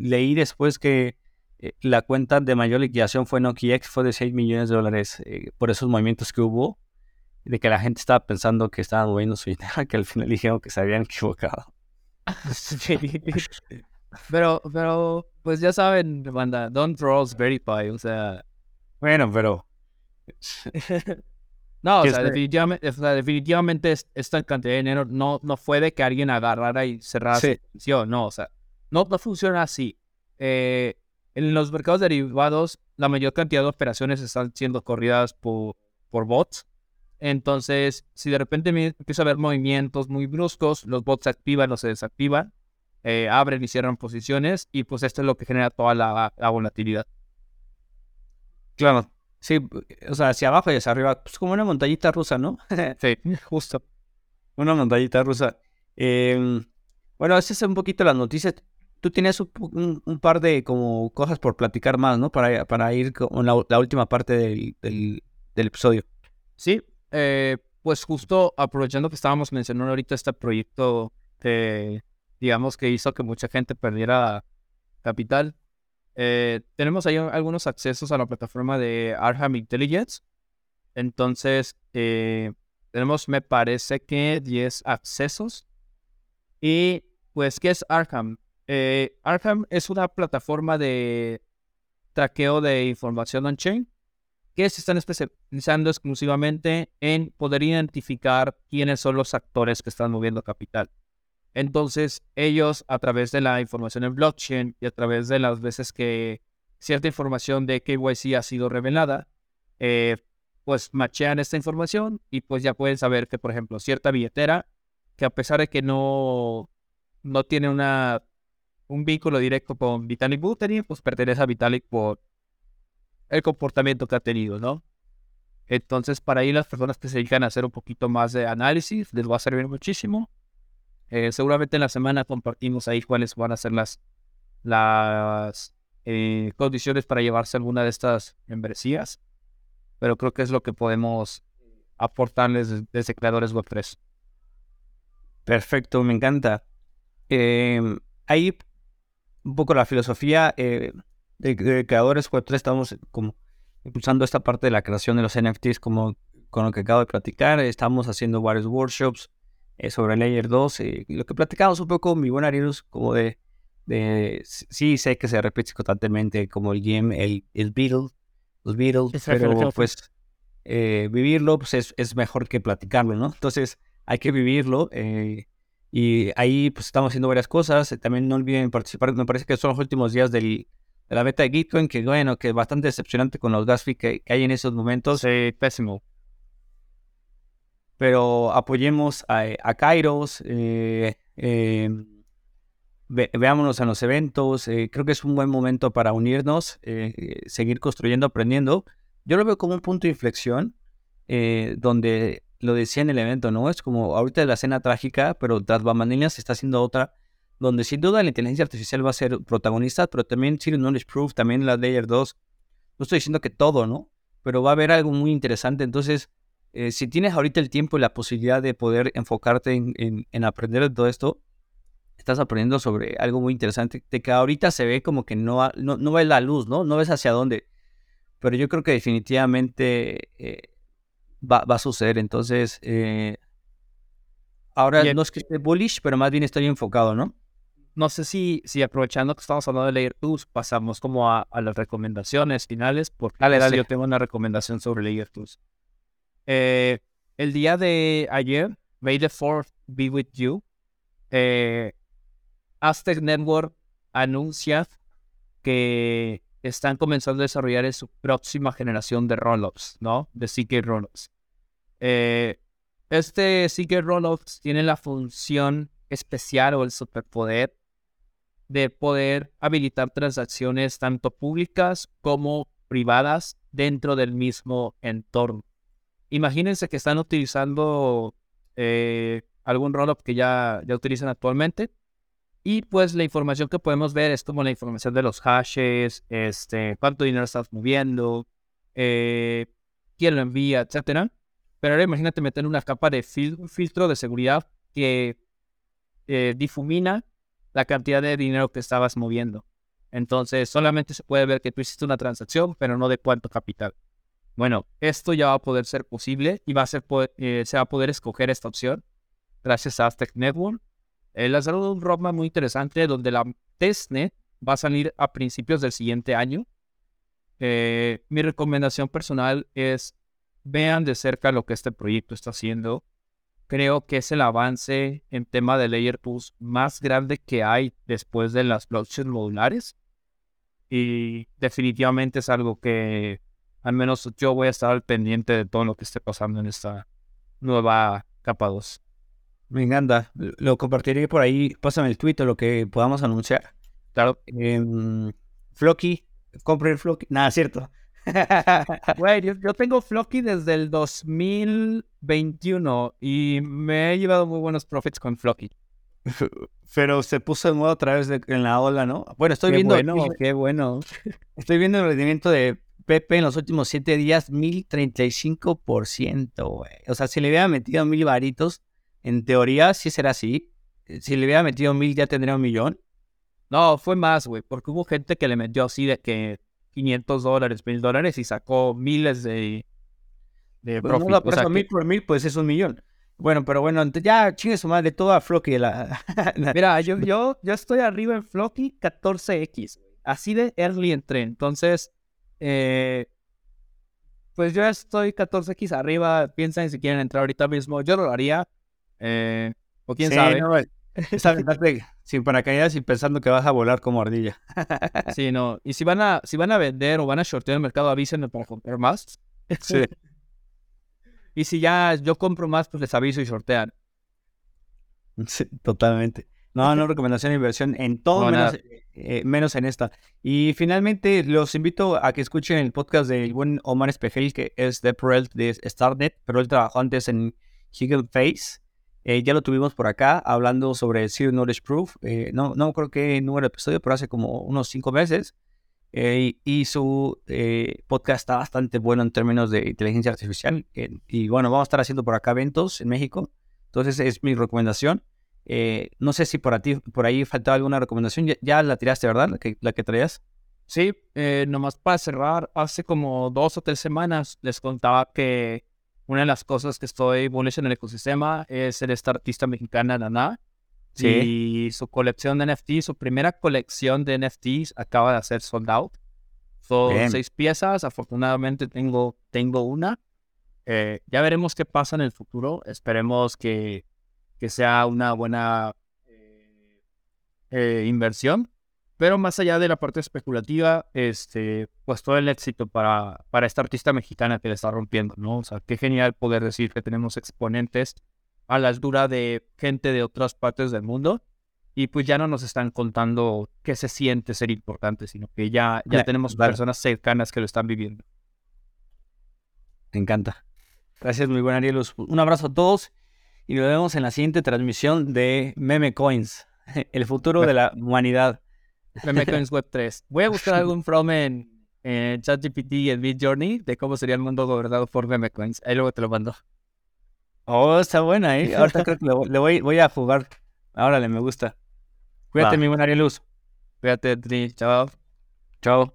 leí después que eh, la cuenta de mayor liquidación fue en OKX, fue de 6 millones de dólares eh, por esos movimientos que hubo, de que la gente estaba pensando que estaban moviendo su dinero, que al final dijeron que se habían equivocado. pero, pero, pues ya saben, banda, don't trust verify, o sea. Bueno, pero. no, o sea, definitivamente, definitivamente esta cantidad de dinero no, no fue de que alguien agarrara y cerrara sí. su no, o sea, no, no funciona así. Eh, en los mercados derivados, la mayor cantidad de operaciones están siendo corridas por, por bots. Entonces, si de repente empieza a haber movimientos muy bruscos, los bots se activan o se desactivan, eh, abren y cierran posiciones, y pues esto es lo que genera toda la, volatilidad. Claro, sí, o sea, hacia abajo y hacia arriba, pues como una montañita rusa, ¿no? sí, justo. Una montañita rusa. Em, bueno, esas es un poquito las noticias tú tienes un, par de como cosas por platicar más, ¿no? Para, ir con la, última parte del, del, episodio. Sí, eh, pues justo aprovechando que estábamos mencionando ahorita este proyecto de, digamos, que hizo que mucha gente perdiera capital, eh, tenemos ahí algunos accesos a la plataforma de Arham Intelligence. Entonces, eh, tenemos, me parece que 10 accesos. Y pues, ¿qué es Arham? Eh, Arkham es una plataforma de traqueo de información on-chain que se están especializando exclusivamente en poder identificar quiénes son los actores que están moviendo capital. Entonces, ellos, a través de la información en blockchain y a través de las veces que cierta información de KYC ha sido revelada, eh, pues machean esta información y pues ya pueden saber que, por ejemplo, cierta billetera, que a pesar de que no, no tiene una un vínculo directo con Vitalik Buterin, pues pertenece a Vitalik por el comportamiento que ha tenido, ¿no? Entonces, para ahí las personas que se dedican a hacer un poquito más de análisis, les va a servir muchísimo. Eh, seguramente en la semana compartimos ahí cuáles van a ser las, las eh, condiciones para llevarse alguna de estas membresías. Pero creo que es lo que podemos aportarles desde creadores Web3. Perfecto, me encanta. Eh, ahí un poco la filosofía eh, de, creadores Web3, estamos como impulsando esta parte de la creación de los NFTs como con lo que acabo de platicar. Estamos haciendo varios workshops eh, sobre Layer 2. Eh, lo que platicamos un poco, mi buen Arius, como de, de, sí sé que se repite constantemente como el game, el, el Beatle, los Beatles, pero pues vivirlo pues, es, es, mejor que platicarlo, ¿no? Entonces hay que vivirlo. Y ahí pues estamos haciendo varias cosas. También no olviden participar. Me parece que son los últimos días del, de la beta de Gitcoin, que bueno, que es bastante decepcionante con los gas fees que, hay en esos momentos. Sí, pésimo. Pero apoyemos a, a Kairos, eh, em, veámonos en los eventos. Eh, creo que es un buen momento para unirnos, eh, seguir construyendo, aprendiendo. Yo lo veo como un punto de inflexión donde lo decía en el evento, ¿no? Es como ahorita la escena trágica, pero tras bambalinas está haciendo otra, donde sin duda la inteligencia artificial va a ser protagonista, pero también Zero Knowledge Proof, también la Layer 2. No estoy diciendo que todo, ¿no? Pero va a haber algo muy interesante. Entonces, eh, si tienes ahorita el tiempo y la posibilidad de poder enfocarte en, aprender de todo esto, estás aprendiendo sobre algo muy interesante, de que ahorita se ve como que no, no, no ves la luz, ¿no? No ves hacia dónde. Pero yo creo que definitivamente eh, va, a suceder. Entonces, eh, ahora no es que esté bullish, pero más bien estoy enfocado, ¿no? No sé si, si aprovechando que estamos hablando de Layer 2, pasamos como a, las recomendaciones finales, porque dale, dale. yo tengo una recomendación sobre Layer 2. Eh, el día de ayer, May the 4th be with you, eh, Aztec Network anuncia que están comenzando a desarrollar su próxima generación de rollups, ¿no? De CK rollups. Eh, este CK rollups tiene la función especial o el superpoder de poder habilitar transacciones tanto públicas como privadas dentro del mismo entorno. Imagínense que están utilizando eh, algún rollup que ya, ya utilizan actualmente y pues la información que podemos ver es como la información de los hashes, este, cuánto dinero estás moviendo, eh, quién lo envía, etcétera. Pero ahora imagínate meter una capa de filtro de seguridad que eh, difumina la cantidad de dinero que estabas moviendo. Entonces solamente se puede ver que tú hiciste una transacción, pero no de cuánto capital. Bueno, esto ya va a poder ser posible y va a ser, eh, se va a poder escoger esta opción gracias a Aztec Network ha lanzaron un roadmap muy interesante donde la testnet va a salir a principios del siguiente año. Eh, mi recomendación personal es vean de cerca lo que este proyecto está haciendo. Creo que es el avance en tema de Layer 2 más grande que hay después de las blockchains modulares. Y definitivamente es algo que al menos yo voy a estar al pendiente de todo lo que esté pasando en esta nueva capa 2. Me encanta. Lo compartiré por ahí. Pásame el tweet o lo que podamos anunciar. Claro. Eh, Flocky, compre el Flocky. Nada, cierto. Güey, yo, tengo Flocky desde el 2021 y me he llevado muy buenos profits con Flocky. Pero se puso de moda otra vez en la ola, ¿no? Bueno, estoy viendo. qué bueno. Estoy viendo el rendimiento de Pepe en los últimos siete días, 1035%, güey. O sea, si le hubiera metido mil varitos, en teoría sí será así. Eh, si le hubiera metido mil ya tendría un millón. No, fue más, güey, porque hubo gente que le metió así de que 500 dólares, mil dólares y sacó miles de, de pues profit. mil por mil, pues es un millón. Bueno, pero bueno, ya chingue su madre, todo a Flocky. La... Mira, yo, yo, yo estoy arriba en Flocky 14X. Así de early entré. Entonces, eh, pues yo estoy 14X arriba. Piensen si quieren entrar ahorita mismo. Yo lo haría. Eh, o quién sabe. No, sin paracaídas y pensando que vas a volar como ardilla. sí, no. Y si van a, si van a vender o van a shortear el mercado, avísenme para comprar más. Sí. y si ya yo compro más, pues les aviso y sortean. Sí, totalmente. No, no, recomendación de inversión en todo, eh, menos, en esta. Y finalmente los invito a que escuchen el podcast del buen Omar Espejel, que es de Perel de Starnet, pero él trabajó antes en Higgle Face. Eh, ya lo tuvimos por acá hablando sobre Zero Knowledge Proof. Eh, no, no creo que número de episodio, pero hace como unos cinco meses. Eh, y su podcast está bastante bueno en términos de inteligencia artificial. y bueno, vamos a estar haciendo por acá eventos en México. Entonces es mi recomendación. no sé si por, ti, ahí faltaba alguna recomendación. Ya, la tiraste, ¿verdad? La que traías. Sí, nomás para cerrar, hace como dos o tres semanas les contaba que una de las cosas que estoy bullish en el ecosistema es ser esta artista mexicana, Nana. Sí. Y su colección de NFTs, su primera colección de NFTs acaba de hacer sold out. Son seis piezas. Afortunadamente tengo, tengo una. Eh, ya veremos qué pasa en el futuro. Esperemos que, que sea una buena eh, eh, inversión. Pero más allá de la parte especulativa, este, pues todo el éxito para, para esta artista mexicana que le está rompiendo, ¿no? O sea, qué genial poder decir que tenemos exponentes a la altura de gente de otras partes del mundo y pues ya no nos están contando qué se siente ser importante, sino que ya, ya tenemos personas cercanas que lo están viviendo. Me encanta. Gracias, muy buen Arielus. Un abrazo a todos y nos vemos en la siguiente transmisión de Meme Coins, el futuro de la humanidad. Meme Coins Web 3. Voy a buscar algún from en, en ChatGPT y en Midjourney de cómo sería el mundo gobernado por Meme Coins. Ahí luego te lo mando. Oh, está buena, ¿eh? Ahorita creo que le voy, voy a jugar. Órale, me gusta. Cuídate, mi buen Arieluz. Cuídate, Tri. Chao. Chao.